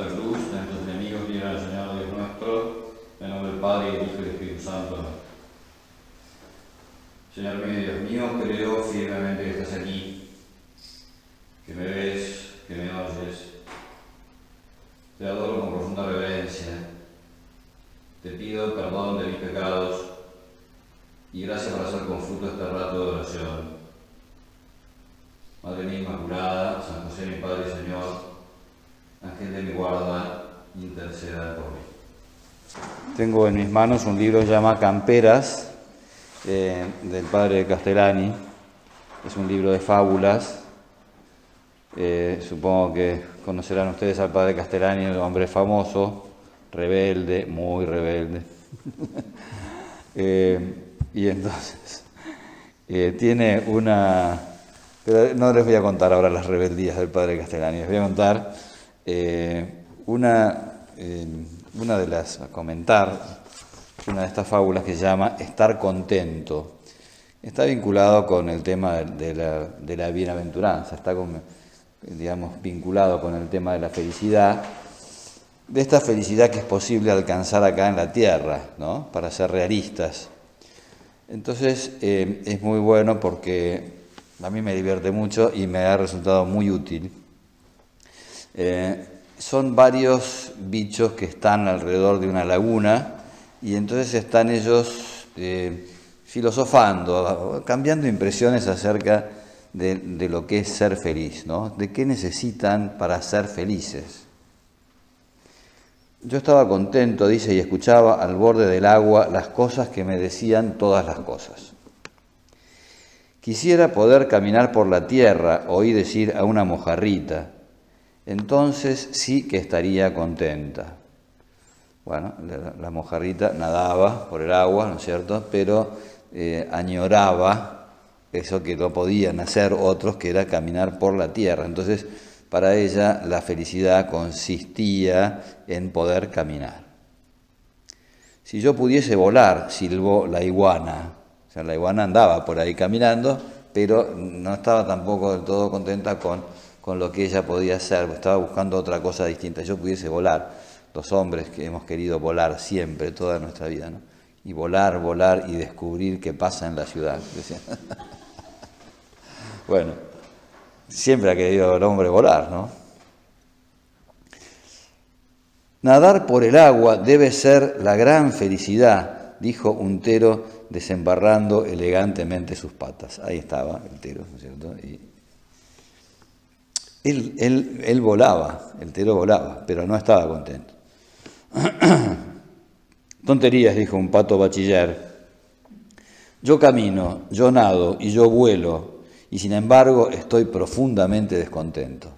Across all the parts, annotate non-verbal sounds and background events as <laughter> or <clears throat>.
Santa Cruz, nuestros enemigos, libra al Señor Dios nuestro, en nombre del Padre, y del Hijo y del Espíritu Santo. Señor mío Dios mío, creo firmemente que estás aquí, que me ves, que me oyes. Te adoro con profunda reverencia. Te pido perdón de mis pecados y gracias por hacer con fruto este rato de oración. Madre mía Inmaculada, San José mi Padre y Señor, Ángel de mi guarda, interceda por mí. Tengo en mis manos un libro que se llama Camperas, eh, del padre Castellani. Es un libro de fábulas. Eh, supongo que conocerán ustedes al padre Castellani, un hombre famoso, rebelde, muy rebelde. <laughs> Eh, y entonces tiene una pero no les voy a contar ahora las rebeldías del padre Castellani, les voy a contar una, una de las, a comentar, una de estas fábulas que se llama Estar contento. Está vinculado con el tema de la, de la bienaventuranza, está digamos, vinculado con el tema de la felicidad, de esta felicidad que es posible alcanzar acá en la tierra, ¿no? para ser realistas. Entonces eh, es muy bueno porque a mí me divierte mucho y me ha resultado muy útil. Eh, son varios bichos que están alrededor de una laguna y entonces están ellos eh, filosofando, cambiando impresiones acerca de, de, lo que es ser feliz, ¿no? de qué necesitan para ser felices. Yo estaba contento, dice, y escuchaba al borde del agua las cosas que me decían todas las cosas. Quisiera poder caminar por la tierra, oí decir a una mojarrita, entonces sí que estaría contenta. Bueno, la, mojarrita nadaba por el agua, ¿no es cierto? Pero eh, añoraba eso que no podían hacer otros, que era caminar por la tierra. Entonces, para ella la felicidad consistía en poder caminar. Si yo pudiese volar, silbó la iguana, o sea, la iguana andaba por ahí caminando, pero no estaba tampoco del todo contenta con, con lo que ella podía hacer, estaba buscando otra cosa distinta. Yo pudiese volar, los hombres que hemos querido volar siempre, toda nuestra vida, ¿no? Y volar, volar y descubrir qué pasa en la ciudad. <laughs> bueno, siempre ha querido el hombre volar, ¿no? Nadar por el agua debe ser la gran felicidad, dijo Untero desembarrando elegantemente sus patas. Ahí estaba el tero, ¿no es cierto? Y él, volaba, el tero volaba, pero no estaba contento. <clears throat> Tonterías, dijo un pato bachiller. Yo camino, yo nado y yo vuelo, y sin embargo estoy profundamente descontento.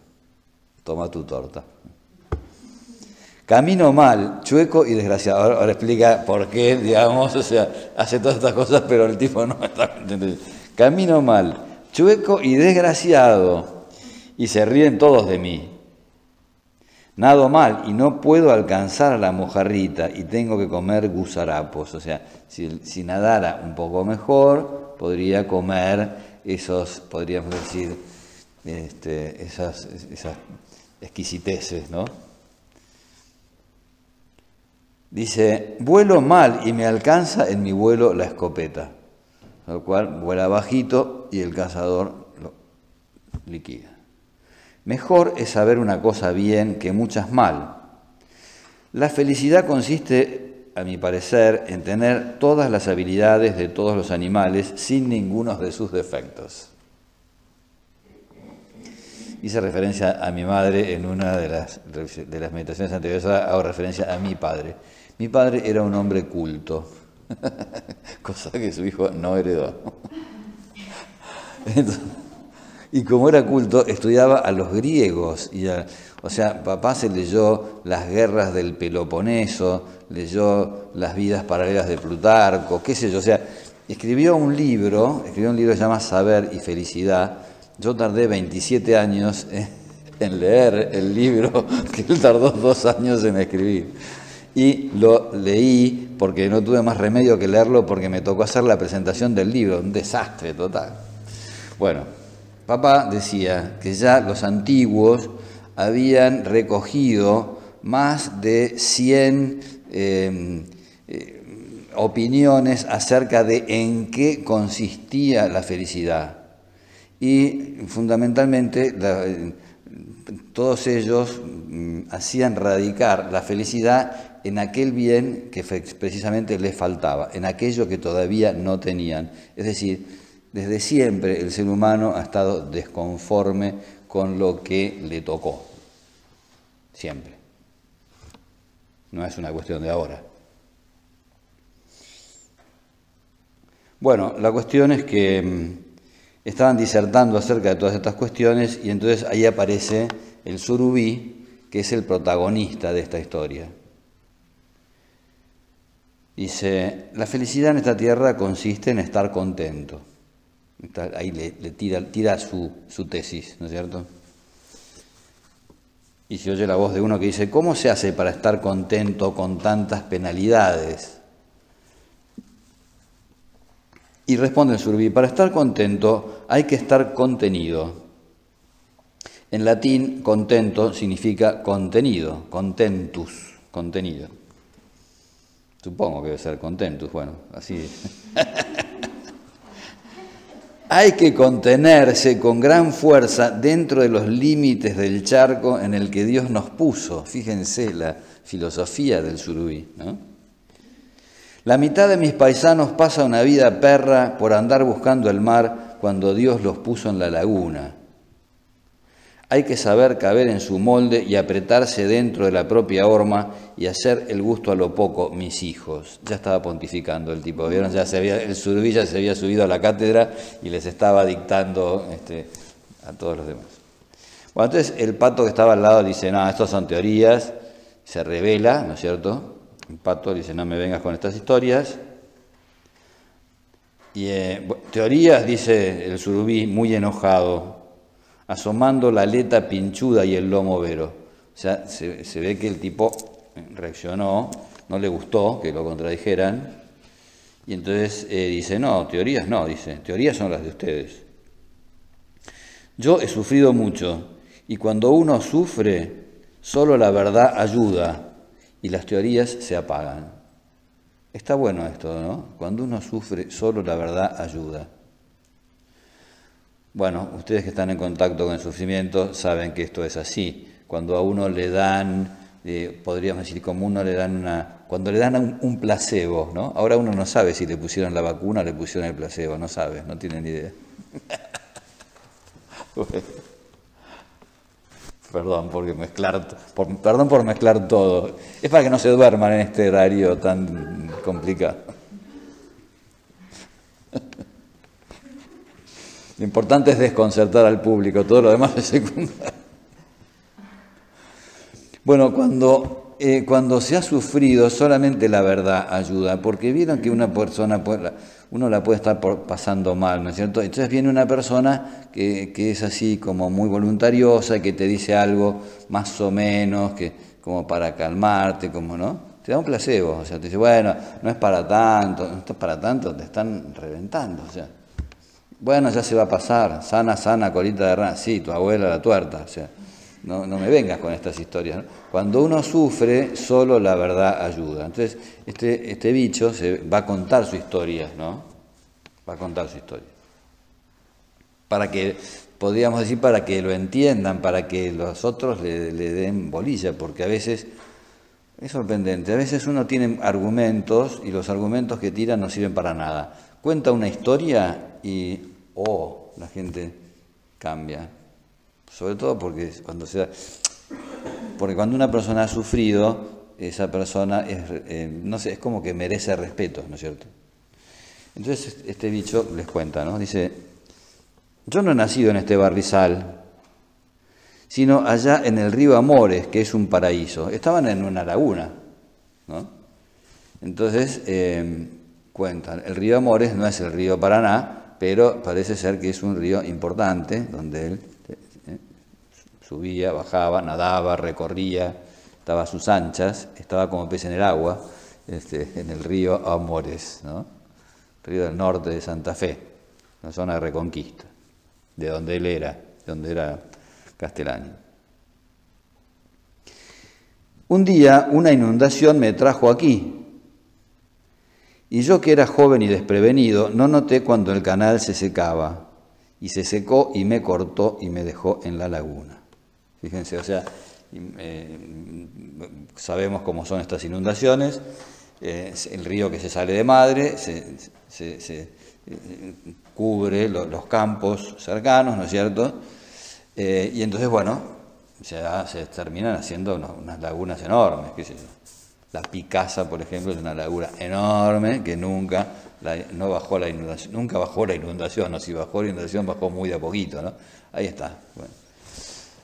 Toma tu torta. Camino mal, chueco y desgraciado. Ahora, explica por qué, digamos, <laughs> o sea, hace todas estas cosas, pero el tipo no está contento. Camino mal, chueco y desgraciado, y se ríen todos de mí. Nado mal y no puedo alcanzar a la mojarrita y tengo que comer gusarapos. O sea, si, nadara un poco mejor, podría comer esos, podríamos decir, este, esas, esas exquisiteces, ¿no? Dice, vuelo mal y me alcanza en mi vuelo la escopeta, lo cual vuela bajito y el cazador lo liquida. Mejor es saber una cosa bien que muchas mal. La felicidad consiste, a mi parecer, en tener todas las habilidades de todos los animales sin ninguno de sus defectos. Hice referencia a mi madre en una de las, meditaciones anteriores, hago referencia a mi padre. Mi padre era un hombre culto, <laughs> cosa que su hijo no heredó. <laughs> y como era culto, estudiaba a los griegos. Y o sea, papá se leyó las guerras del Peloponeso, leyó las vidas paralelas de Plutarco, qué sé yo. O sea, escribió un libro, escribió un libro que se llama Saber y Felicidad. Yo tardé 27 años en leer el libro <laughs> que él tardó dos años en escribir y lo leí porque no tuve más remedio que leerlo porque me tocó hacer la presentación del libro, un desastre total. Bueno, papá decía que ya los antiguos habían recogido más de 100 em, eh, opiniones acerca de en qué consistía la felicidad. Y fundamentalmente todos ellos mm, hacían radicar la felicidad en aquel bien que precisamente les faltaba, en aquello que todavía no tenían. Es decir, desde siempre el ser humano ha estado desconforme con lo que le tocó. Siempre. No es una cuestión de ahora. Bueno, la cuestión es que mm, estaban disertando acerca de todas estas cuestiones y entonces ahí aparece el surubí, que es el protagonista de esta historia. Dice, la felicidad en esta tierra consiste en estar contento. Ahí le, tira, su, su, tesis, ¿no es cierto? Y se oye la voz de uno que dice, ¿cómo se hace para estar contento con tantas penalidades? Y responde el surbí, para estar contento hay que estar contenido. En latín, contento significa contenido, contentus, contenido. Supongo que debe ser contentus, bueno, así. <laughs> hay que contenerse con gran fuerza dentro de los límites del charco en el que Dios nos puso. Fíjense la filosofía del surubí, ¿no? La mitad de mis paisanos pasa una vida perra por andar buscando el mar cuando Dios los puso en la laguna. Hay que saber caber en su molde y apretarse dentro de la propia horma y hacer el gusto a lo poco, mis hijos. Ya estaba pontificando el tipo, ¿vieron? Ya se había, se había subido a la cátedra y les estaba dictando este, a todos los demás. Bueno, entonces el pato que estaba al lado dice, no, estas son teorías, se revela, ¿no es cierto? El pato dice, no me vengas con estas historias. Y eh, teorías, dice el surubí, muy enojado, asomando la aleta pinchuda y el lomo vero. O sea, se, ve que el tipo reaccionó, no le gustó que lo contradijeran, y entonces eh, dice, no, teorías no, dice, teorías son las de ustedes. Yo he sufrido mucho, y cuando uno sufre, solo la verdad ayuda y las teorías se apagan. Está bueno esto, ¿no? Cuando uno sufre, solo la verdad ayuda. Bueno, ustedes que están en contacto con el sufrimiento saben que esto es así. Cuando a uno le dan, eh, podríamos decir, como uno le dan una, cuando le dan un, placebo, ¿no? Ahora uno no sabe si le pusieron la vacuna o le pusieron el placebo, no sabe, no tiene ni idea. <laughs> Perdón por mezclar, perdón por mezclar todo. Es para que no se duerman en este horario tan complicado. <laughs> Lo importante es desconcertar al público, todo lo demás es secundario. Bueno, cuando, eh, cuando se ha sufrido, solamente la verdad ayuda, porque vieron que una persona uno la puede estar pasando mal, ¿no es cierto? Entonces viene una persona que, es así como muy voluntariosa, que te dice algo más o menos, que como para calmarte, como, ¿no? Te da un placebo, o sea, te dice, bueno, no es para tanto, no es para tanto, te están reventando, o sea. Bueno, ya se va a pasar, sana, sana, colita de rana, sí, tu abuela la tuerta, o sea, no, no me vengas con estas historias. Cuando uno sufre, solo la verdad ayuda. Entonces, este, este bicho va a contar su historia, ¿no? Va a contar su historia. Para que, podríamos decir, para que lo entiendan, para que los otros le, le den bolilla, porque a veces es sorprendente. A veces uno tiene argumentos y los argumentos que tiran no sirven para nada. Cuenta una historia y, oh, la gente cambia. Sobre todo porque cuando, se, porque cuando una persona ha sufrido, esa persona es, eh, no sé, es como que merece respeto, ¿no es cierto? Entonces este bicho les cuenta, ¿no? Dice, yo no he nacido en este barrizal, sino allá en el río Amores, que es un paraíso. Estaban en una laguna. Entonces eh, cuentan, el río Amores no es el río Paraná, pero parece ser que es un río importante, donde él subía, bajaba, nadaba, recorría, estaba a sus anchas, estaba como pez en el agua, este, en el río Amores, ¿no? río del norte de Santa Fe, una zona de reconquista, de donde él era, de donde era Castellani. Un día una inundación me trajo aquí, y yo que era joven y desprevenido, no noté cuando el canal se secaba, y se secó y me cortó y me dejó en la laguna. Fíjense, o sea, eh, sabemos cómo son estas inundaciones, eh, el río que se sale de madre se, eh, cubre los campos cercanos, ¿no es cierto? y entonces, bueno, se, terminan haciendo unas, lagunas enormes, qué sé yo. La Picasa, por ejemplo, es una laguna enorme que nunca, no bajó la inundación, nunca bajó la inundación, o si bajó la inundación bajó muy de a poquito, ¿no? Ahí está.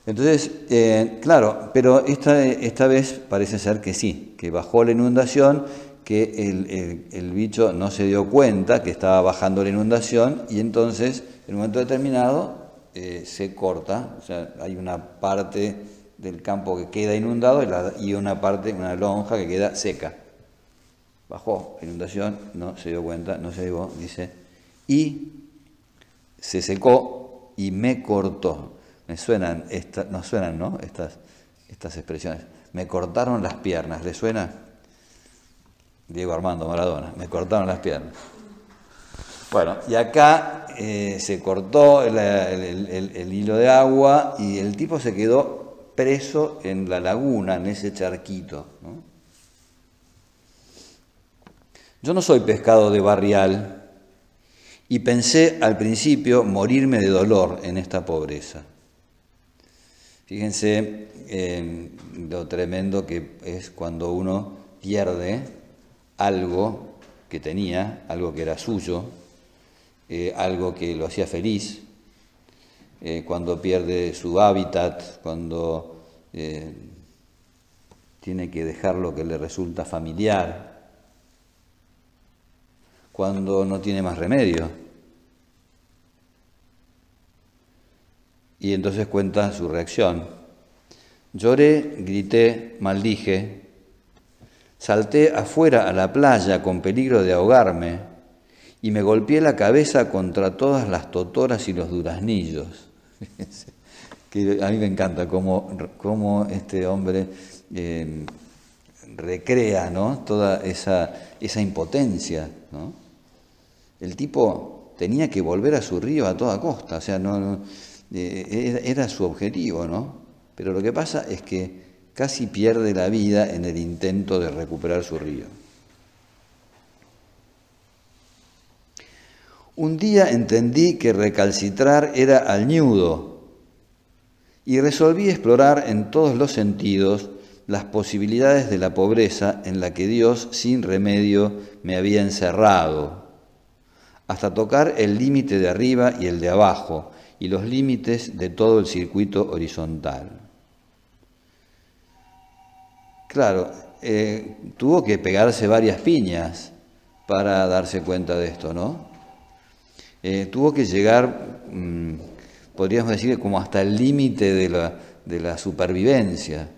Entonces, eh, claro, pero esta, esta vez parece ser que sí, que bajó la inundación, que el, el, bicho no se dio cuenta que estaba bajando la inundación y entonces, en un momento determinado, eh, se corta, o sea, hay una parte del campo que queda inundado y, una parte, una lonja que queda seca. Bajó inundación, no se dio cuenta, no se dio, dice, y se secó y me cortó. Me suenan, esta, no suenan, ¿no? Estas, estas expresiones. Me cortaron las piernas, ¿le suena? Diego Armando Maradona, me cortaron las piernas. Bueno, y acá eh, se cortó el, hilo de agua y el tipo se quedó preso en la laguna, en ese charquito. Yo no soy pescado de barrial y pensé al principio morirme de dolor en esta pobreza. Fíjense lo tremendo que es cuando uno pierde algo que tenía, algo que era suyo, eh, algo que lo hacía feliz, eh, cuando pierde su hábitat, cuando eh, tiene que dejar lo que le resulta familiar, cuando no tiene más remedio. Y entonces cuenta su reacción. Lloré, grité, maldije, salté afuera a la playa con peligro de ahogarme y me golpeé la cabeza contra todas las totoras y los duraznillos. <laughs> que a mí me encanta cómo, este hombre eh, recrea ¿no? toda esa, esa impotencia. ¿no? El tipo tenía que volver a su río a toda costa, o sea, no, eh, era su objetivo, ¿no? Pero lo que pasa es que casi pierde la vida en el intento de recuperar su río. Un día entendí que recalcitrar era al ñudo y resolví explorar en todos los sentidos las posibilidades de la pobreza en la que Dios sin remedio me había encerrado, hasta tocar el límite de arriba y el de abajo y los límites de todo el circuito horizontal. Claro, eh, tuvo que pegarse varias piñas para darse cuenta de esto, ¿no? Eh, tuvo que llegar, mm, podríamos decir, como hasta el límite de la, de la supervivencia.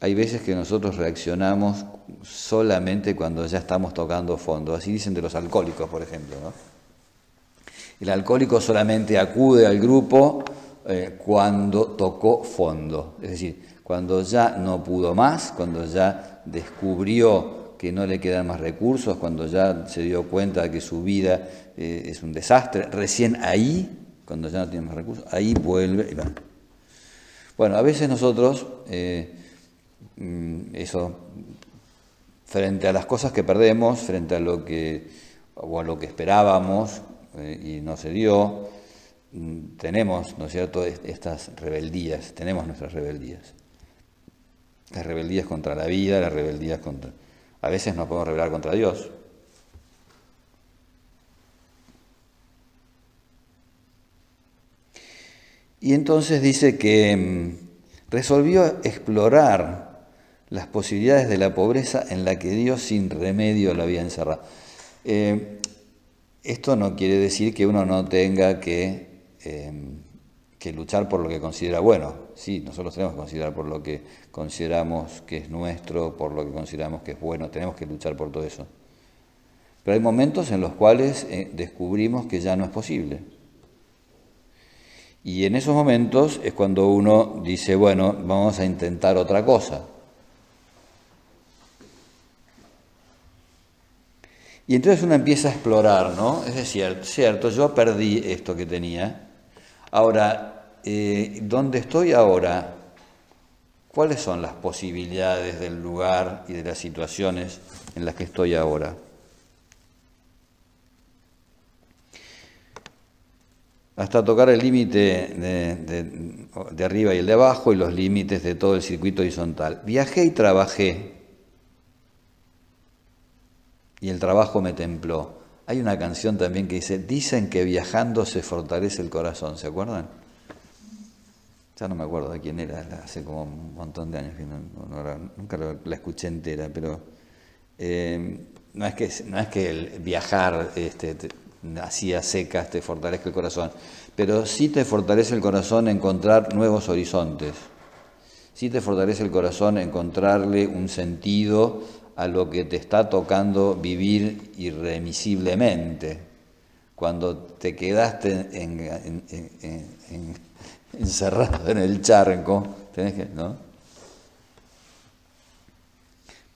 Hay veces que nosotros reaccionamos solamente cuando ya estamos tocando fondo. Así dicen de los alcohólicos, por ejemplo. El alcohólico solamente acude al grupo eh, cuando tocó fondo. Es decir, cuando ya no pudo más, cuando ya descubrió que no le quedan más recursos, cuando ya se dio cuenta de que su vida eh, es un desastre, recién ahí, cuando ya no tiene más recursos, ahí vuelve y va. Bueno, a veces nosotros, eh, mm, eso, frente a las cosas que perdemos, frente a lo que, o a lo que esperábamos eh, y no se dio, mm, tenemos, ¿no es cierto?, estas rebeldías, tenemos nuestras rebeldías. Las rebeldías contra la vida, las rebeldías contra a veces nos podemos rebelar contra Dios. Y entonces dice que mm, resolvió explorar las posibilidades de la pobreza en la que Dios sin remedio la había encerrado. Eh, esto no quiere decir que uno no tenga que em, que luchar por lo que considera bueno. Sí, nosotros tenemos que considerar por lo que consideramos que es nuestro, por lo que consideramos que es bueno, tenemos que luchar por todo eso. Pero hay momentos en los cuales eh, descubrimos que ya no es posible. Y en esos momentos es cuando uno dice, bueno, vamos a intentar otra cosa. Y entonces uno empieza a explorar, ¿no? Es decir, cierto, yo perdí esto que tenía. Ahora, eh, ¿dónde estoy ahora? ¿Cuáles son las posibilidades del lugar y de las situaciones en las que estoy ahora? hasta tocar el límite de, arriba y el de abajo y los límites de todo el circuito horizontal. Viajé y trabajé y el trabajo me templó. Hay una canción también que dice, dicen que viajando se fortalece el corazón, ¿se acuerdan? Ya no me acuerdo de quién era, hace como un montón de años que nunca la escuché entera, pero eh, no, es que, no es que el viajar este, hacía secas te fortalezca el corazón, pero sí te fortalece el corazón encontrar nuevos horizontes, sí te fortalece el corazón encontrarle un sentido a lo que te está tocando vivir irremisiblemente. Cuando te quedaste encerrado en el charco, tenés que, ¿no?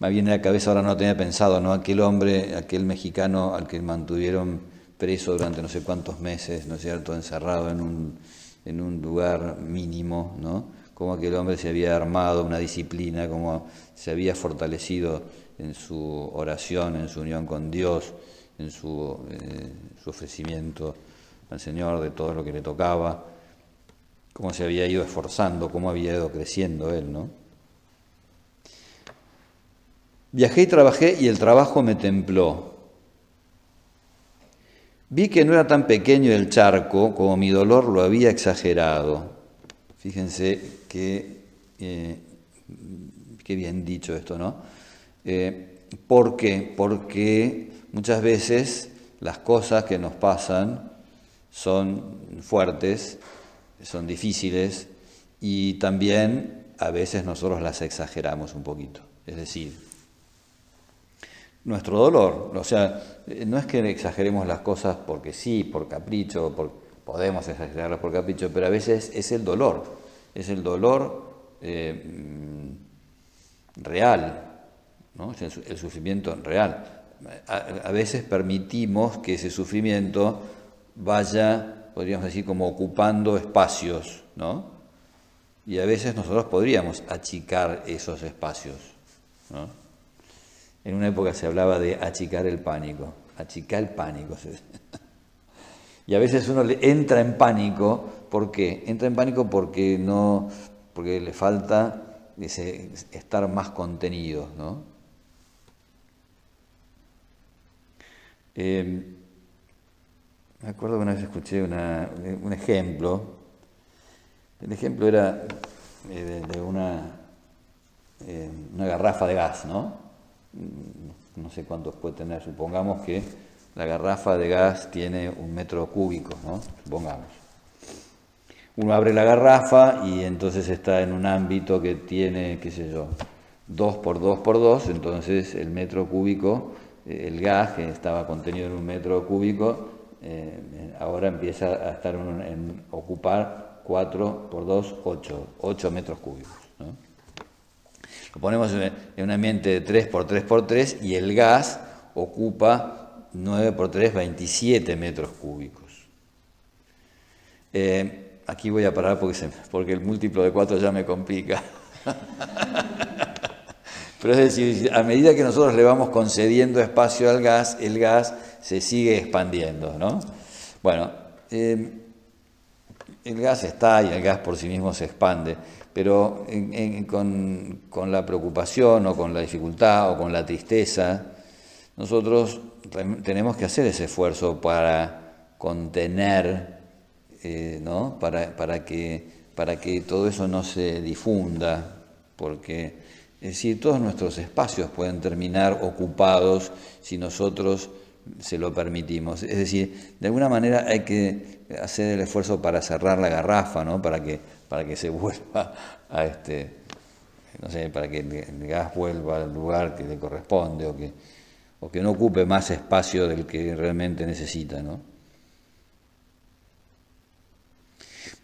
Me viene a la cabeza, ahora no tenía pensado, ¿no? Aquel hombre, aquel mexicano al que mantuvieron preso durante no sé cuántos meses, ¿no es cierto?, encerrado en un, en un lugar mínimo, ¿no? Cómo aquel hombre se había armado una disciplina, cómo se había fortalecido en su oración, en su unión con Dios, en su, eh, su ofrecimiento al Señor de todo lo que le tocaba, cómo se había ido esforzando, cómo había ido creciendo él, ¿no? Viajé y trabajé y el trabajo me templó. Vi que no era tan pequeño el charco como mi dolor lo había exagerado. Fíjense que, eh, qué bien dicho esto, ¿no? Eh, ¿Por qué? Porque muchas veces las cosas que nos pasan son fuertes, son difíciles y también a veces nosotros las exageramos un poquito. Es decir, nuestro dolor. O sea, eh, no es que exageremos las cosas porque sí, por capricho, podemos exagerarlas por capricho, pero a veces es el dolor, es el dolor eh, mm, real, ¿no? es el, sufrimiento real. A, veces permitimos que ese sufrimiento vaya, podríamos decir, como ocupando espacios, ¿no? Y a veces nosotros podríamos achicar esos espacios, ¿no? En una época se hablaba de achicar el pánico, achicar el pánico. <laughs> Y a veces uno entra en pánico, ¿por qué? Entra en pánico porque no, porque le falta estar más contenido, ¿no? Em, me acuerdo que una vez escuché un ejemplo. El ejemplo era eh, de, una, eh, una garrafa de gas, ¿no? Mm, no sé cuántos puede tener, supongamos que la garrafa de gas tiene un metro cúbico, ¿no? supongamos. Uno abre la garrafa y entonces está en un ámbito que tiene, qué sé yo, 2 por 2 por 2, entonces el metro cúbico, el gas que estaba contenido en un metro cúbico, eh, ahora empieza a estar en, ocupar 4 por 2, 8, 8 metros cúbicos. ¿no? Lo ponemos en un ambiente de 3 por 3 por 3 y el gas ocupa 9 por 3, 27 metros cúbicos. Eh, aquí voy a parar porque, porque el múltiplo de 4 ya me complica. <laughs> Pero es decir, a medida que nosotros le vamos concediendo espacio al gas, el gas se sigue expandiendo, ¿no? Bueno, eh, el gas está y el gas por sí mismo se expande pero con, la preocupación o con la dificultad o con la tristeza, nosotros tenemos que hacer ese esfuerzo para contener, eh, ¿no? para, para, que, para que todo eso no se difunda, porque es decir, todos nuestros espacios pueden terminar ocupados si nosotros se lo permitimos. Es decir, de alguna manera hay que hacer el esfuerzo para cerrar la garrafa, ¿no? para que para que se <laughs> vuelva a este, no sé, para que el gas vuelva al lugar que le corresponde o que, o que no ocupe más espacio del que realmente necesita, ¿no?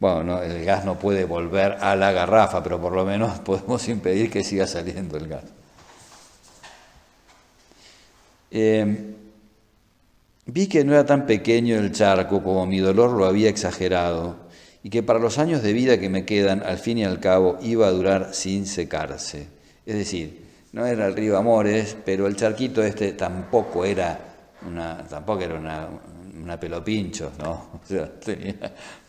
Bueno, el gas no puede volver a la garrafa, pero por lo menos <laughs> podemos impedir que siga saliendo el gas. Eh, vi que no era tan pequeño el charco como mi dolor lo había exagerado y que para los años de vida que me quedan, al fin y al cabo, iba a durar sin secarse. Es decir, no era el río Amores, pero el charquito este tampoco era una, tampoco era una, una pelopincho, ¿no? <laughs> O sea, tenía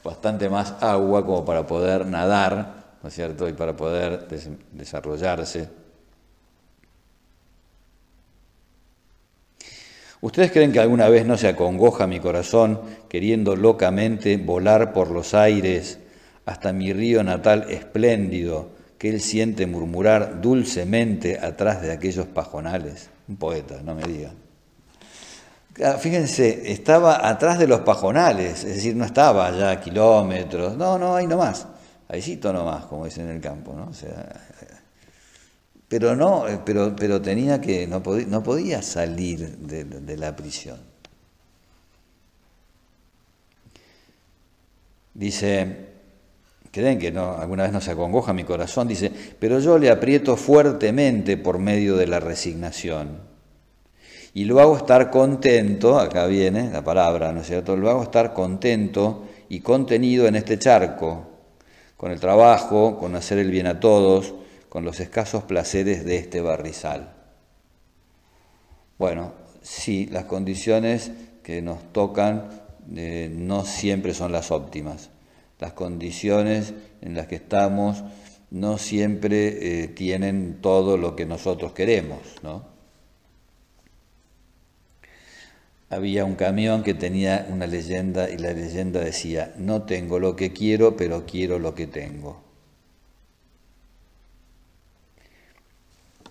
bastante más agua como para poder nadar, ¿no es cierto? Y para poder desarrollarse. ¿Ustedes creen que alguna vez no se acongoja mi corazón queriendo locamente volar por los aires hasta mi río natal espléndido que él siente murmurar dulcemente atrás de aquellos pajonales? Un poeta, no me digan. Ah, fíjense, estaba atrás de los pajonales, es decir, no estaba allá a kilómetros, no, no, ahí nomás, ahí nomás, como dicen en el campo, ¿no? O sea, pero no, eh, pero, pero tenía que, no podía, salir de, de la prisión. Dice, creen que no, alguna vez no se acongoja mi corazón, dice, pero yo le aprieto fuertemente por medio de la resignación y lo hago estar contento, acá viene la palabra, ¿no es cierto? Lo hago estar contento y contenido en este charco, con el trabajo, con hacer el bien a todos, con los escasos placeres de este barrizal. Bueno, sí, las condiciones que nos tocan eh, no siempre son las óptimas. Las condiciones en las que estamos no siempre eh, tienen todo lo que nosotros queremos, ¿no? Había un camión que tenía una leyenda y la leyenda decía, no tengo lo que quiero, pero quiero lo que tengo.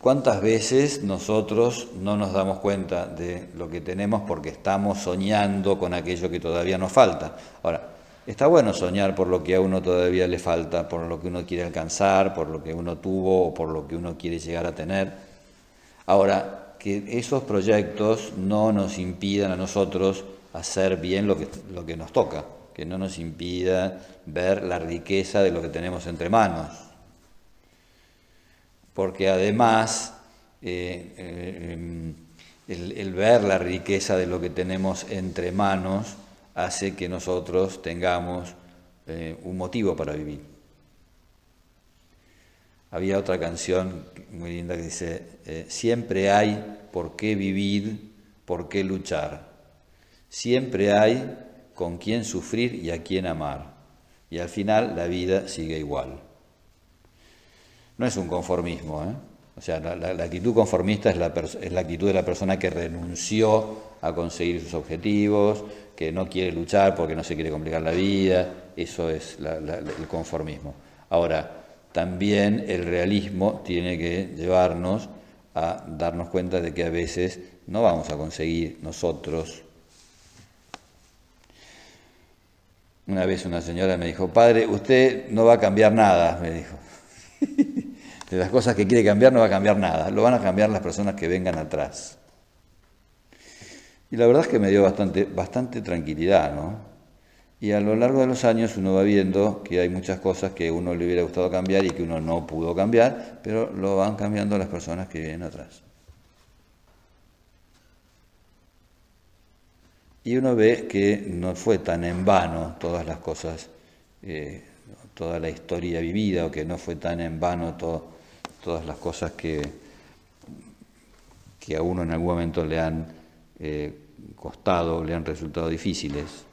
¿Cuántas veces nosotros no nos damos cuenta de lo que tenemos porque estamos soñando con aquello que todavía nos falta? Ahora, está bueno soñar por lo que a uno todavía le falta, por lo que uno quiere alcanzar, por lo que uno tuvo o por lo que uno quiere llegar a tener. Ahora, que esos proyectos no nos impidan a nosotros hacer bien lo que, lo que nos toca, que no nos impida ver la riqueza de lo que tenemos entre manos. Porque además eh, eh, el, ver la riqueza de lo que tenemos entre manos hace que nosotros tengamos eh, un motivo para vivir. Había otra canción muy linda que dice, eh, siempre hay por qué vivir, por qué luchar. Siempre hay con quién sufrir y a quién amar. Y al final la vida sigue igual. No es un conformismo, ¿eh? O sea, la, actitud conformista es la, es la actitud de la persona que renunció a conseguir sus objetivos, que no quiere luchar porque no se quiere complicar la vida. Eso es el conformismo. Ahora, también el realismo tiene que llevarnos a darnos cuenta de que a veces no vamos a conseguir nosotros. Una vez una señora me dijo, padre, usted no va a cambiar nada, me dijo. <laughs> De las cosas que quiere cambiar no va a cambiar nada, lo van a cambiar las personas que vengan atrás. Y la verdad es que me dio bastante, tranquilidad, ¿no? Y a lo largo de los años uno va viendo que hay muchas cosas que uno le hubiera gustado cambiar y que uno no pudo cambiar, pero lo van cambiando las personas que vienen atrás. Y uno ve que no fue tan en vano todas las cosas, eh, toda la historia vivida, o que no fue tan en vano todas las cosas que, que a uno en algún momento le han eh, costado, le han resultado difíciles.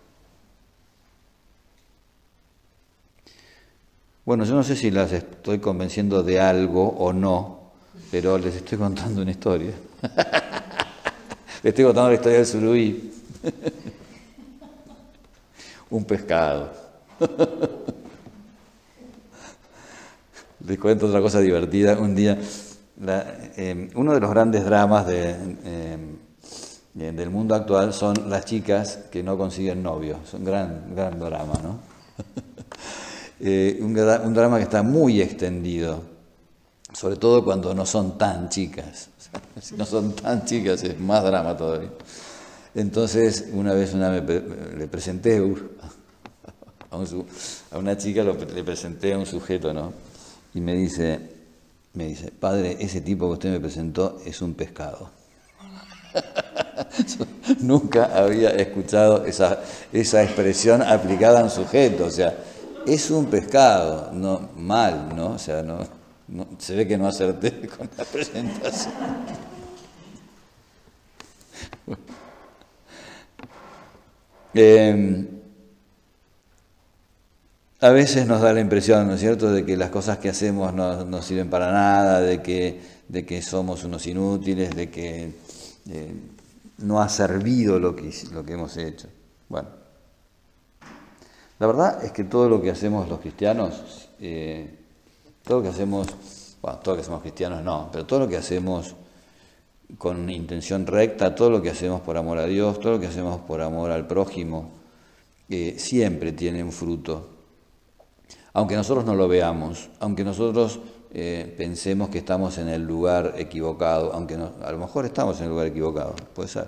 Bueno, yo no sé si las estoy convenciendo de algo o no, pero les estoy contando una historia. <laughs> les estoy contando la historia del surubí. <laughs> Un pescado. <laughs> les cuento otra cosa divertida. Un día, em, uno de los grandes dramas em, del mundo actual son las chicas que no consiguen novio. Es un gran, gran drama, ¿no? Eh, un, drama que está muy extendido, sobre todo cuando no son tan chicas. <laughs> si no son tan chicas es más drama todavía. Entonces, una vez una le presenté <laughs> a a, una chica le presenté a un sujeto, ¿no? Y me dice, me dice, padre, ese tipo que usted me presentó es un pescado. <laughs> Nunca había escuchado esa, esa expresión aplicada a un sujeto, o sea, es un pescado, no mal, ¿no? O sea, no, se ve que no acerté <laughs> con la presentación. Em, a veces nos da la impresión, ¿no es cierto?, de que las cosas que hacemos no, sirven para nada, de que, de que somos unos inútiles, de que eh, no ha servido lo que, lo que hemos hecho. Bueno, la verdad es que todo lo que hacemos los cristianos, eh, todo lo que hacemos, bueno, todo lo que hacemos cristianos no, pero todo lo que hacemos con intención recta, todo lo que hacemos por amor a Dios, todo lo que hacemos por amor al prójimo, eh, siempre tiene un fruto aunque nosotros no lo veamos, aunque nosotros eh, pensemos que estamos en el lugar equivocado, aunque a lo mejor estamos en el lugar equivocado, puede ser.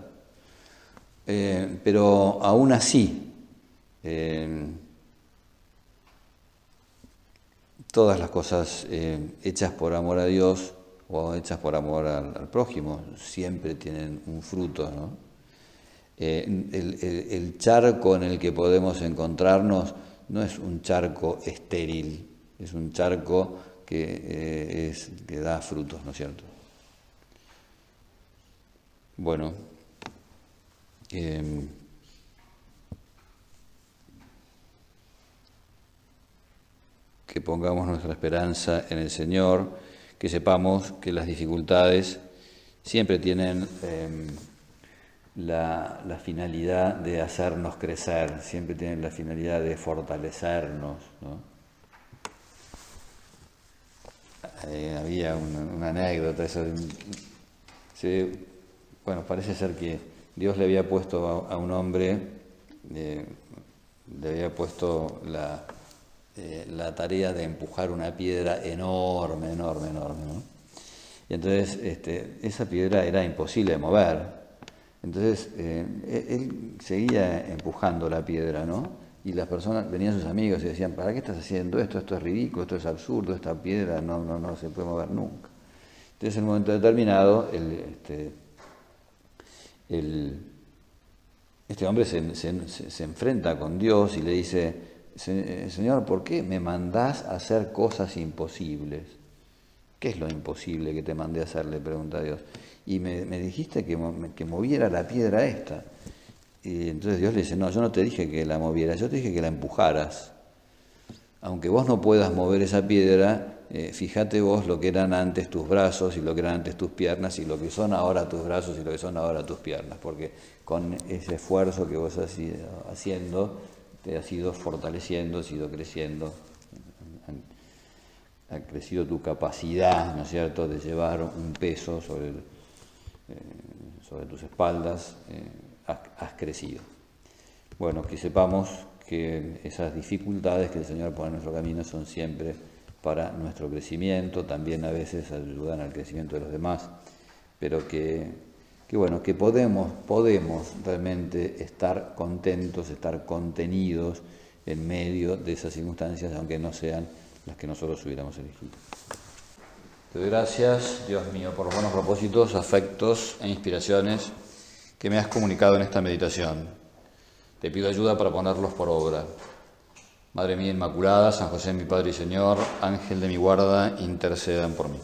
Pero aún así, eh, todas las cosas hechas por amor a Dios o hechas por amor al, prójimo siempre tienen un fruto. el charco en el que podemos encontrarnos no es un charco estéril, es un charco que, eh, da frutos, ¿no es cierto? Bueno, em, que pongamos nuestra esperanza en el Señor, que sepamos que las dificultades siempre tienen... Em, la, finalidad de hacernos crecer, siempre tienen la finalidad de fortalecernos. Eh, había una, anécdota, eso, bueno, parece ser que Dios le había puesto a, un hombre, eh, le había puesto la, eh, la, tarea de empujar una piedra enorme, enorme, enorme. Y entonces este, esa piedra era imposible de mover, entonces, eh, e-, él seguía empujando la piedra, ¿no? Y las personas, venían sus amigos y decían, ¿para qué estás haciendo esto? Esto es ridículo, esto es absurdo, esta piedra no, no, no se puede mover nunca. Entonces, en un momento determinado, el, este, este hombre se, se, enfrenta con Dios y le dice, Señor, ¿por qué me mandás a hacer cosas imposibles? ¿Qué es lo imposible que te mandé a hacer? Le pregunta Dios y me, dijiste que, que, moviera la piedra esta. Y entonces Dios le dice, no, yo no te dije que la movieras, yo te dije que la empujaras. Aunque vos no puedas mover esa piedra, eh, fíjate vos lo que eran antes tus brazos y lo que eran antes tus piernas y lo que son ahora tus brazos y lo que son ahora tus piernas, porque con ese esfuerzo que vos has ido haciendo, te has ido fortaleciendo, has ido creciendo, ha crecido tu capacidad, ¿no es cierto?, de llevar un peso sobre eh, sobre tus espaldas, eh, has, crecido. Bueno, que sepamos que esas dificultades que el Señor pone en nuestro camino son siempre para nuestro crecimiento, también a veces ayudan al crecimiento de los demás, pero que, que bueno, que podemos, podemos realmente estar contentos, estar contenidos en medio de esas circunstancias, aunque no sean las que nosotros hubiéramos elegido. Te doy gracias, Dios mío, por los buenos propósitos, afectos e inspiraciones que me has comunicado en esta meditación. Te pido ayuda para ponerlos por obra. Madre mía Inmaculada, San José mi Padre y Señor, Ángel de mi guarda, intercedan por mí.